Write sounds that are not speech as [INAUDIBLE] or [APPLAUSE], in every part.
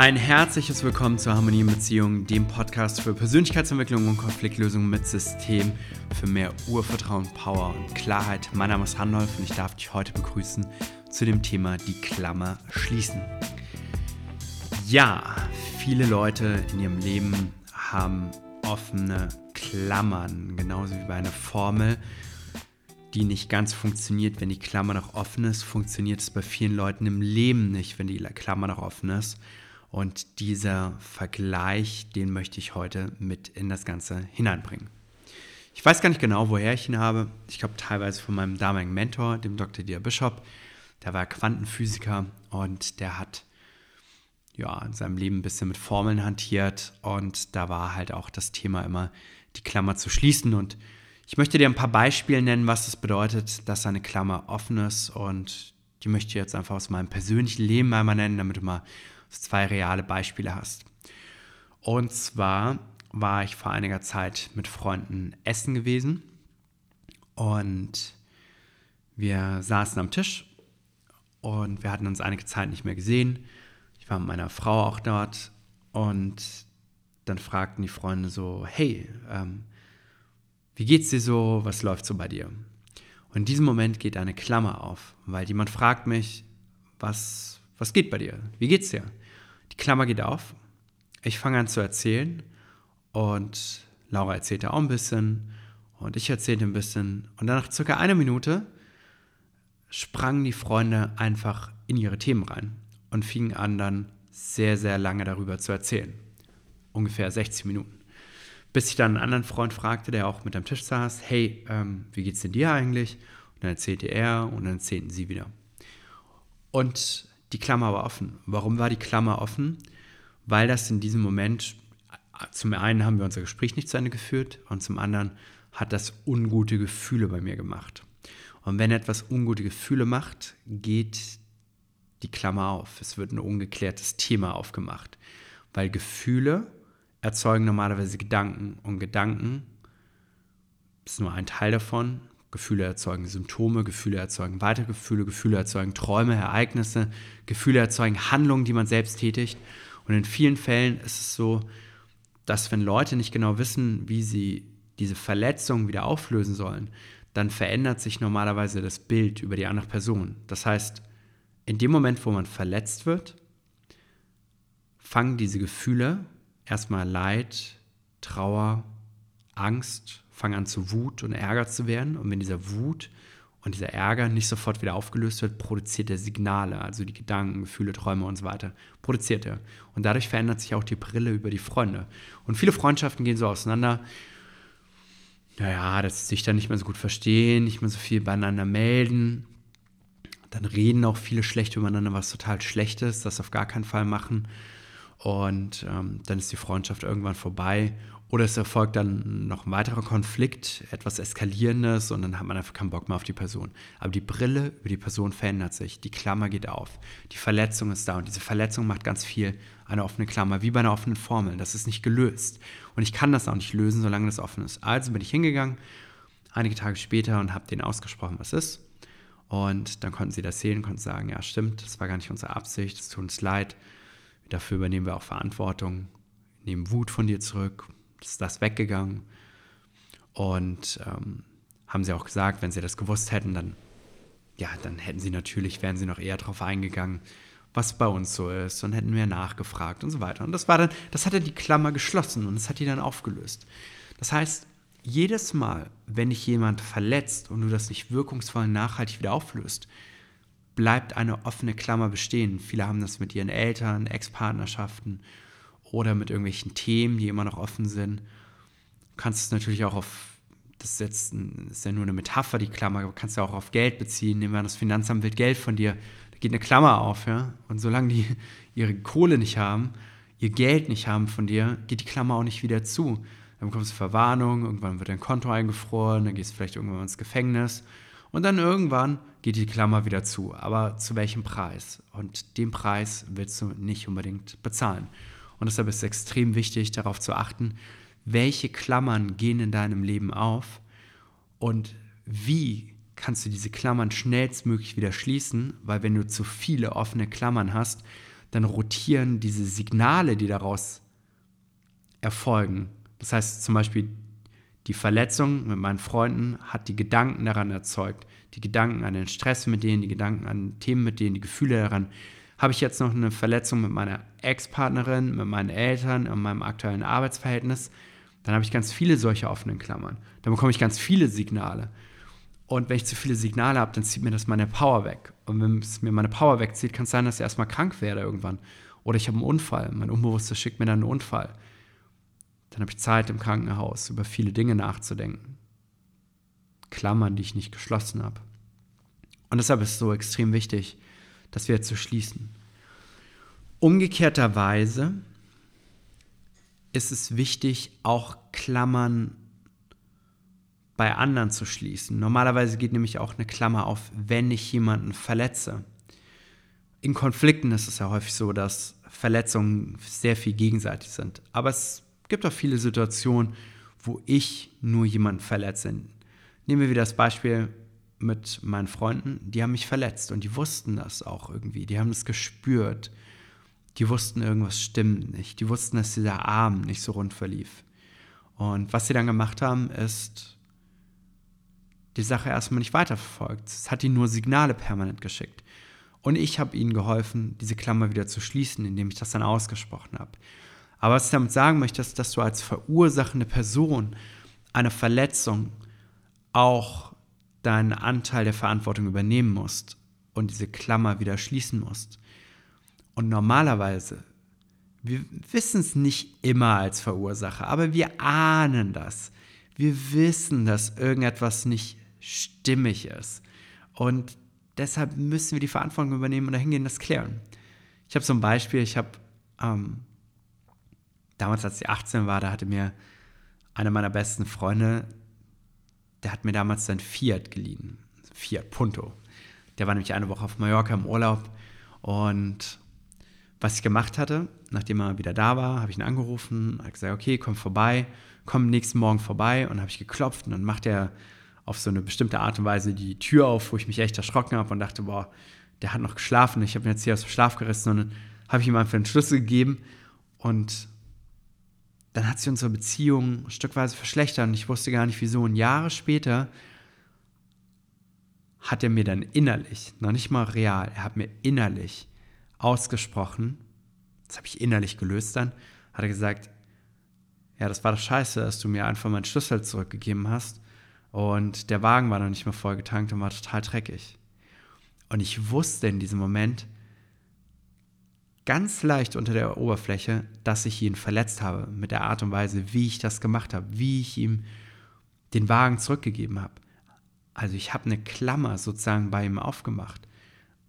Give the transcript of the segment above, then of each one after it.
Ein herzliches Willkommen zur Harmonie in Beziehungen, dem Podcast für Persönlichkeitsentwicklung und Konfliktlösung mit System für mehr Urvertrauen, Power und Klarheit. Mein Name ist Randolph und ich darf dich heute begrüßen zu dem Thema die Klammer schließen. Ja, viele Leute in ihrem Leben haben offene Klammern, genauso wie bei einer Formel, die nicht ganz funktioniert, wenn die Klammer noch offen ist, funktioniert es bei vielen Leuten im Leben nicht, wenn die Klammer noch offen ist. Und dieser Vergleich, den möchte ich heute mit in das Ganze hineinbringen. Ich weiß gar nicht genau, woher ich ihn habe. Ich glaube teilweise von meinem damaligen Mentor, dem Dr. Dia Bishop. Der war Quantenphysiker und der hat ja in seinem Leben ein bisschen mit Formeln hantiert und da war halt auch das Thema immer die Klammer zu schließen und ich möchte dir ein paar Beispiele nennen, was es bedeutet, dass eine Klammer offen ist und die möchte ich jetzt einfach aus meinem persönlichen Leben einmal nennen, damit du mal zwei reale Beispiele hast. Und zwar war ich vor einiger Zeit mit Freunden essen gewesen und wir saßen am Tisch und wir hatten uns einige Zeit nicht mehr gesehen. Ich war mit meiner Frau auch dort und dann fragten die Freunde so, hey, ähm, wie geht's dir so, was läuft so bei dir? Und in diesem Moment geht eine Klammer auf, weil jemand fragt mich, was was geht bei dir? Wie geht's dir? Die Klammer geht auf. Ich fange an zu erzählen und Laura erzählte auch ein bisschen und ich erzählte ein bisschen. Und dann nach circa einer Minute sprangen die Freunde einfach in ihre Themen rein und fingen an dann sehr, sehr lange darüber zu erzählen. Ungefähr 60 Minuten. Bis ich dann einen anderen Freund fragte, der auch mit am Tisch saß, hey, ähm, wie geht's denn dir eigentlich? Und dann erzählte er und dann erzählten sie wieder. Und die Klammer war offen. Warum war die Klammer offen? Weil das in diesem Moment, zum einen haben wir unser Gespräch nicht zu Ende geführt und zum anderen hat das ungute Gefühle bei mir gemacht. Und wenn etwas ungute Gefühle macht, geht die Klammer auf. Es wird ein ungeklärtes Thema aufgemacht. Weil Gefühle erzeugen normalerweise Gedanken und Gedanken ist nur ein Teil davon, Gefühle erzeugen Symptome, Gefühle erzeugen Weitergefühle, Gefühle erzeugen Träume, Ereignisse, Gefühle erzeugen Handlungen, die man selbst tätigt. Und in vielen Fällen ist es so, dass wenn Leute nicht genau wissen, wie sie diese Verletzung wieder auflösen sollen, dann verändert sich normalerweise das Bild über die andere Person. Das heißt, in dem Moment, wo man verletzt wird, fangen diese Gefühle erstmal Leid, Trauer, Angst, fangen an zu Wut und Ärger zu werden. Und wenn dieser Wut und dieser Ärger nicht sofort wieder aufgelöst wird, produziert er Signale, also die Gedanken, Gefühle, Träume und so weiter, produziert er. Und dadurch verändert sich auch die Brille über die Freunde. Und viele Freundschaften gehen so auseinander, naja, dass sich dann nicht mehr so gut verstehen, nicht mehr so viel beieinander melden. Dann reden auch viele schlecht übereinander, was total schlecht ist, das auf gar keinen Fall machen. Und ähm, dann ist die Freundschaft irgendwann vorbei oder es erfolgt dann noch ein weiterer Konflikt, etwas Eskalierendes und dann hat man einfach keinen Bock mehr auf die Person. Aber die Brille über die Person verändert sich, die Klammer geht auf, die Verletzung ist da und diese Verletzung macht ganz viel eine offene Klammer, wie bei einer offenen Formel. Das ist nicht gelöst. Und ich kann das auch nicht lösen, solange das offen ist. Also bin ich hingegangen, einige Tage später und habe denen ausgesprochen, was ist. Und dann konnten sie das sehen, konnten sagen, ja stimmt, das war gar nicht unsere Absicht, es tut uns leid. Dafür übernehmen wir auch Verantwortung, nehmen Wut von dir zurück, ist das weggegangen. Und ähm, haben sie auch gesagt, wenn sie das gewusst hätten, dann, ja, dann hätten sie natürlich, wären sie noch eher darauf eingegangen, was bei uns so ist und hätten mehr nachgefragt und so weiter. Und das war dann, das hat dann die Klammer geschlossen und das hat die dann aufgelöst. Das heißt, jedes Mal, wenn dich jemand verletzt und du das nicht wirkungsvoll nachhaltig wieder auflöst, bleibt eine offene Klammer bestehen. Viele haben das mit ihren Eltern, Ex-Partnerschaften oder mit irgendwelchen Themen, die immer noch offen sind. Du kannst es natürlich auch auf, das ist jetzt ist ja nur eine Metapher, die Klammer, aber kannst du auch auf Geld beziehen. Nehmen wir an, das Finanzamt will Geld von dir, da geht eine Klammer auf, ja. Und solange die [LAUGHS] ihre Kohle nicht haben, ihr Geld nicht haben von dir, geht die Klammer auch nicht wieder zu. Dann bekommst du Verwarnung, irgendwann wird dein Konto eingefroren, dann gehst du vielleicht irgendwann ins Gefängnis und dann irgendwann geht die Klammer wieder zu. Aber zu welchem Preis? Und den Preis willst du nicht unbedingt bezahlen. Und deshalb ist es extrem wichtig, darauf zu achten, welche Klammern gehen in deinem Leben auf und wie kannst du diese Klammern schnellstmöglich wieder schließen, weil wenn du zu viele offene Klammern hast, dann rotieren diese Signale, die daraus erfolgen. Das heißt zum Beispiel, die Verletzung mit meinen Freunden hat die Gedanken daran erzeugt, die Gedanken an den Stress mit denen, die Gedanken an Themen mit denen, die Gefühle daran. Habe ich jetzt noch eine Verletzung mit meiner Ex-Partnerin, mit meinen Eltern, in meinem aktuellen Arbeitsverhältnis, dann habe ich ganz viele solche offenen Klammern. Dann bekomme ich ganz viele Signale. Und wenn ich zu viele Signale habe, dann zieht mir das meine Power weg. Und wenn es mir meine Power wegzieht, kann es sein, dass ich erstmal krank werde irgendwann. Oder ich habe einen Unfall. Mein Unbewusstes schickt mir dann einen Unfall. Dann habe ich Zeit im Krankenhaus, über viele Dinge nachzudenken. Klammern, die ich nicht geschlossen habe. Und deshalb ist es so extrem wichtig, dass wir so schließen. Umgekehrterweise ist es wichtig, auch Klammern bei anderen zu schließen. Normalerweise geht nämlich auch eine Klammer auf, wenn ich jemanden verletze. In Konflikten ist es ja häufig so, dass Verletzungen sehr viel gegenseitig sind. Aber es gibt auch viele Situationen, wo ich nur jemanden verletze. Nehmen wir wieder das Beispiel mit meinen Freunden, die haben mich verletzt und die wussten das auch irgendwie. Die haben es gespürt. Die wussten, irgendwas stimmt nicht. Die wussten, dass dieser Abend nicht so rund verlief. Und was sie dann gemacht haben, ist die Sache erstmal nicht weiterverfolgt. Es hat ihnen nur Signale permanent geschickt. Und ich habe ihnen geholfen, diese Klammer wieder zu schließen, indem ich das dann ausgesprochen habe. Aber was ich damit sagen möchte, ist, dass du als verursachende Person eine Verletzung auch deinen Anteil der Verantwortung übernehmen musst und diese Klammer wieder schließen musst. Und normalerweise, wir wissen es nicht immer als Verursacher, aber wir ahnen das. Wir wissen, dass irgendetwas nicht stimmig ist. Und deshalb müssen wir die Verantwortung übernehmen und dahingehen das klären. Ich habe so ein Beispiel, ich habe ähm, damals, als ich 18 war, da hatte mir einer meiner besten Freunde, der hat mir damals sein Fiat geliehen, Fiat Punto. Der war nämlich eine Woche auf Mallorca im Urlaub und was ich gemacht hatte, nachdem er wieder da war, habe ich ihn angerufen, habe gesagt, okay, komm vorbei, komm nächsten Morgen vorbei und habe ich geklopft und dann macht er auf so eine bestimmte Art und Weise die Tür auf, wo ich mich echt erschrocken habe und dachte, boah, der hat noch geschlafen, ich habe ihn jetzt hier aus dem Schlaf gerissen und dann habe ich ihm einfach einen Schlüssel gegeben und dann hat sich unsere Beziehung stückweise verschlechtert und ich wusste gar nicht wieso. Und Jahre später hat er mir dann innerlich, noch nicht mal real, er hat mir innerlich ausgesprochen, das habe ich innerlich gelöst dann, hat er gesagt, ja, das war doch scheiße, dass du mir einfach meinen Schlüssel zurückgegeben hast und der Wagen war noch nicht mehr voll getankt und war total dreckig. Und ich wusste in diesem Moment ganz leicht unter der Oberfläche, dass ich ihn verletzt habe mit der Art und Weise, wie ich das gemacht habe, wie ich ihm den Wagen zurückgegeben habe. Also ich habe eine Klammer sozusagen bei ihm aufgemacht,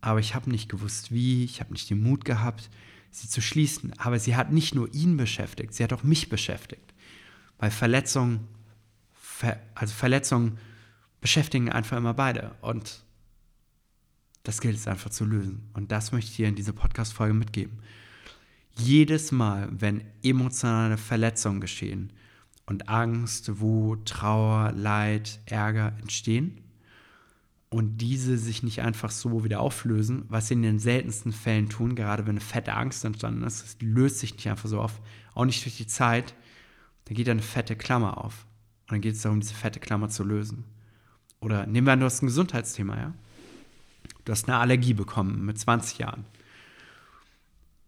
aber ich habe nicht gewusst, wie, ich habe nicht den Mut gehabt, sie zu schließen. Aber sie hat nicht nur ihn beschäftigt, sie hat auch mich beschäftigt, weil Verletzungen Ver also Verletzungen beschäftigen einfach immer beide. Und das gilt es einfach zu lösen. Und das möchte ich dir in dieser Podcast-Folge mitgeben. Jedes Mal, wenn emotionale Verletzungen geschehen und Angst, Wut, Trauer, Leid, Ärger entstehen und diese sich nicht einfach so wieder auflösen, was sie in den seltensten Fällen tun, gerade wenn eine fette Angst entstanden ist, das löst sich nicht einfach so auf, auch nicht durch die Zeit, dann geht eine fette Klammer auf. Und dann geht es darum, diese fette Klammer zu lösen. Oder nehmen wir an, du hast ein Gesundheitsthema, ja? Du hast eine Allergie bekommen mit 20 Jahren.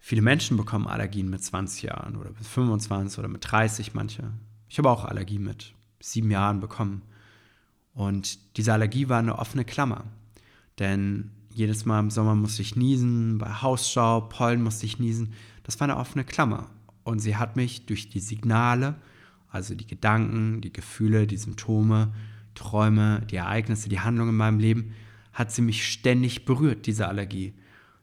Viele Menschen bekommen Allergien mit 20 Jahren oder mit 25 oder mit 30 manche. Ich habe auch Allergie mit sieben Jahren bekommen. Und diese Allergie war eine offene Klammer. Denn jedes Mal im Sommer musste ich niesen, bei Hausstaub, Pollen musste ich niesen. Das war eine offene Klammer. Und sie hat mich durch die Signale also die Gedanken, die Gefühle, die Symptome, Träume, die Ereignisse, die Handlungen in meinem Leben, hat sie mich ständig berührt, diese Allergie.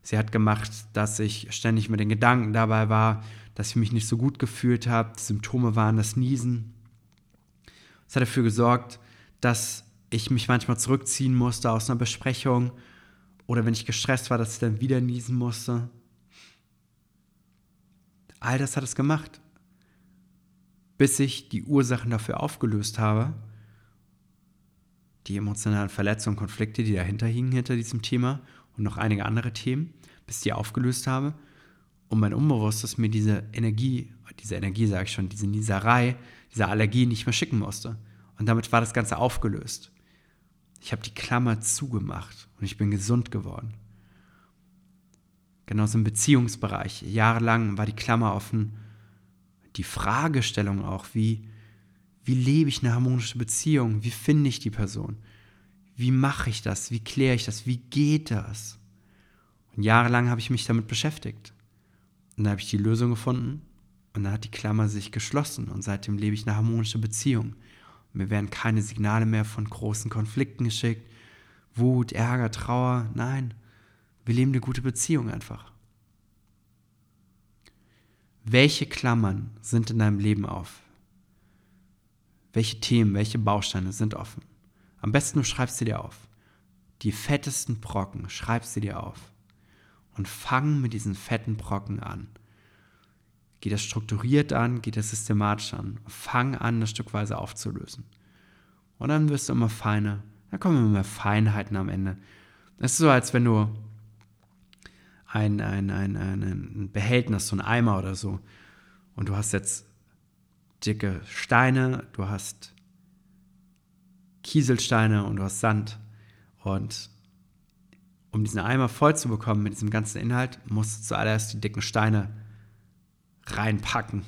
Sie hat gemacht, dass ich ständig mit den Gedanken dabei war, dass ich mich nicht so gut gefühlt habe. Die Symptome waren das Niesen. Es hat dafür gesorgt, dass ich mich manchmal zurückziehen musste aus einer Besprechung oder wenn ich gestresst war, dass ich dann wieder niesen musste. All das hat es gemacht bis ich die Ursachen dafür aufgelöst habe, die emotionalen Verletzungen, Konflikte, die dahinter hingen hinter diesem Thema und noch einige andere Themen, bis die aufgelöst habe, Und mein Unbewusstes mir diese Energie, diese Energie sage ich schon, diese Nieserei, diese Allergie nicht mehr schicken musste. Und damit war das Ganze aufgelöst. Ich habe die Klammer zugemacht und ich bin gesund geworden. Genauso im Beziehungsbereich. Jahrelang war die Klammer offen. Die Fragestellung auch, wie, wie lebe ich eine harmonische Beziehung? Wie finde ich die Person? Wie mache ich das? Wie kläre ich das? Wie geht das? Und jahrelang habe ich mich damit beschäftigt. Und dann habe ich die Lösung gefunden und dann hat die Klammer sich geschlossen und seitdem lebe ich eine harmonische Beziehung. Und mir werden keine Signale mehr von großen Konflikten geschickt. Wut, Ärger, Trauer. Nein, wir leben eine gute Beziehung einfach. Welche Klammern sind in deinem Leben auf? Welche Themen, welche Bausteine sind offen? Am besten du schreibst sie dir auf. Die fettesten Brocken schreibst sie dir auf. Und fang mit diesen fetten Brocken an. Geh das strukturiert an, geh das systematisch an. Fang an, das stückweise aufzulösen. Und dann wirst du immer feiner. Da kommen immer mehr Feinheiten am Ende. Es ist so, als wenn du ein, ein, ein, ein, Behältnis, so ein Eimer oder so, und du hast jetzt dicke Steine, du hast Kieselsteine und du hast Sand. Und um diesen Eimer voll zu bekommen mit diesem ganzen Inhalt, musst du zuallererst die dicken Steine reinpacken.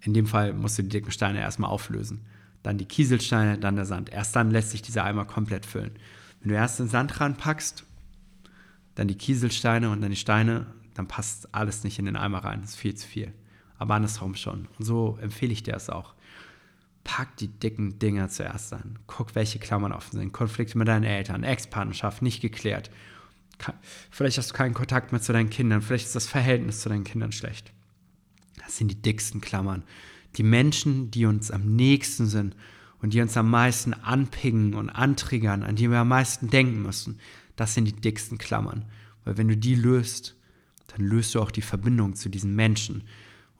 In dem Fall musst du die dicken Steine erstmal auflösen. Dann die Kieselsteine, dann der Sand. Erst dann lässt sich dieser Eimer komplett füllen. Wenn du erst den Sand ranpackst, dann die Kieselsteine und dann die Steine, dann passt alles nicht in den Eimer rein. Das ist viel zu viel. Aber andersrum schon. Und so empfehle ich dir es auch. Pack die dicken Dinger zuerst an. Guck, welche Klammern offen sind. Konflikte mit deinen Eltern, Ex-Partnerschaft nicht geklärt. Vielleicht hast du keinen Kontakt mehr zu deinen Kindern. Vielleicht ist das Verhältnis zu deinen Kindern schlecht. Das sind die dicksten Klammern. Die Menschen, die uns am nächsten sind und die uns am meisten anpingen und antriggern, an die wir am meisten denken müssen, das sind die dicksten Klammern. Weil wenn du die löst, dann löst du auch die Verbindung zu diesen Menschen.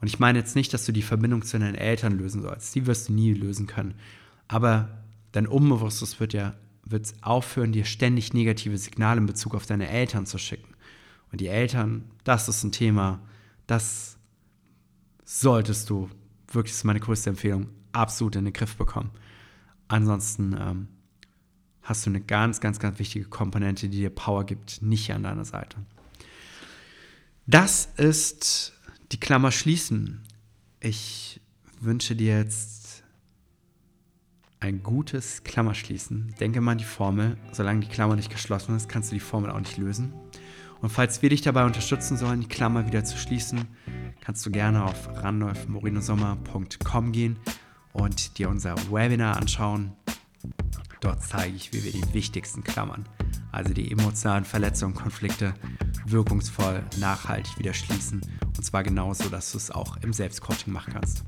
Und ich meine jetzt nicht, dass du die Verbindung zu deinen Eltern lösen sollst. Die wirst du nie lösen können. Aber dein Unbewusstes wird ja wird aufhören, dir ständig negative Signale in Bezug auf deine Eltern zu schicken. Und die Eltern, das ist ein Thema, das solltest du, wirklich ist meine größte Empfehlung, absolut in den Griff bekommen. Ansonsten ähm, hast du eine ganz, ganz, ganz wichtige Komponente, die dir Power gibt, nicht an deiner Seite. Das ist die Klammer schließen. Ich wünsche dir jetzt ein gutes Klammerschließen. Denke mal an die Formel. Solange die Klammer nicht geschlossen ist, kannst du die Formel auch nicht lösen. Und falls wir dich dabei unterstützen sollen, die Klammer wieder zu schließen, kannst du gerne auf randolfmorinosommer.com gehen und dir unser Webinar anschauen. Dort zeige ich, wie wir die wichtigsten Klammern, also die emotionalen Verletzungen, Konflikte, wirkungsvoll, nachhaltig wieder schließen. Und zwar genauso, dass du es auch im Selbstcoaching machen kannst.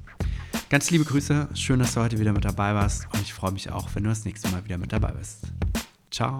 Ganz liebe Grüße, schön, dass du heute wieder mit dabei warst und ich freue mich auch, wenn du das nächste Mal wieder mit dabei bist. Ciao.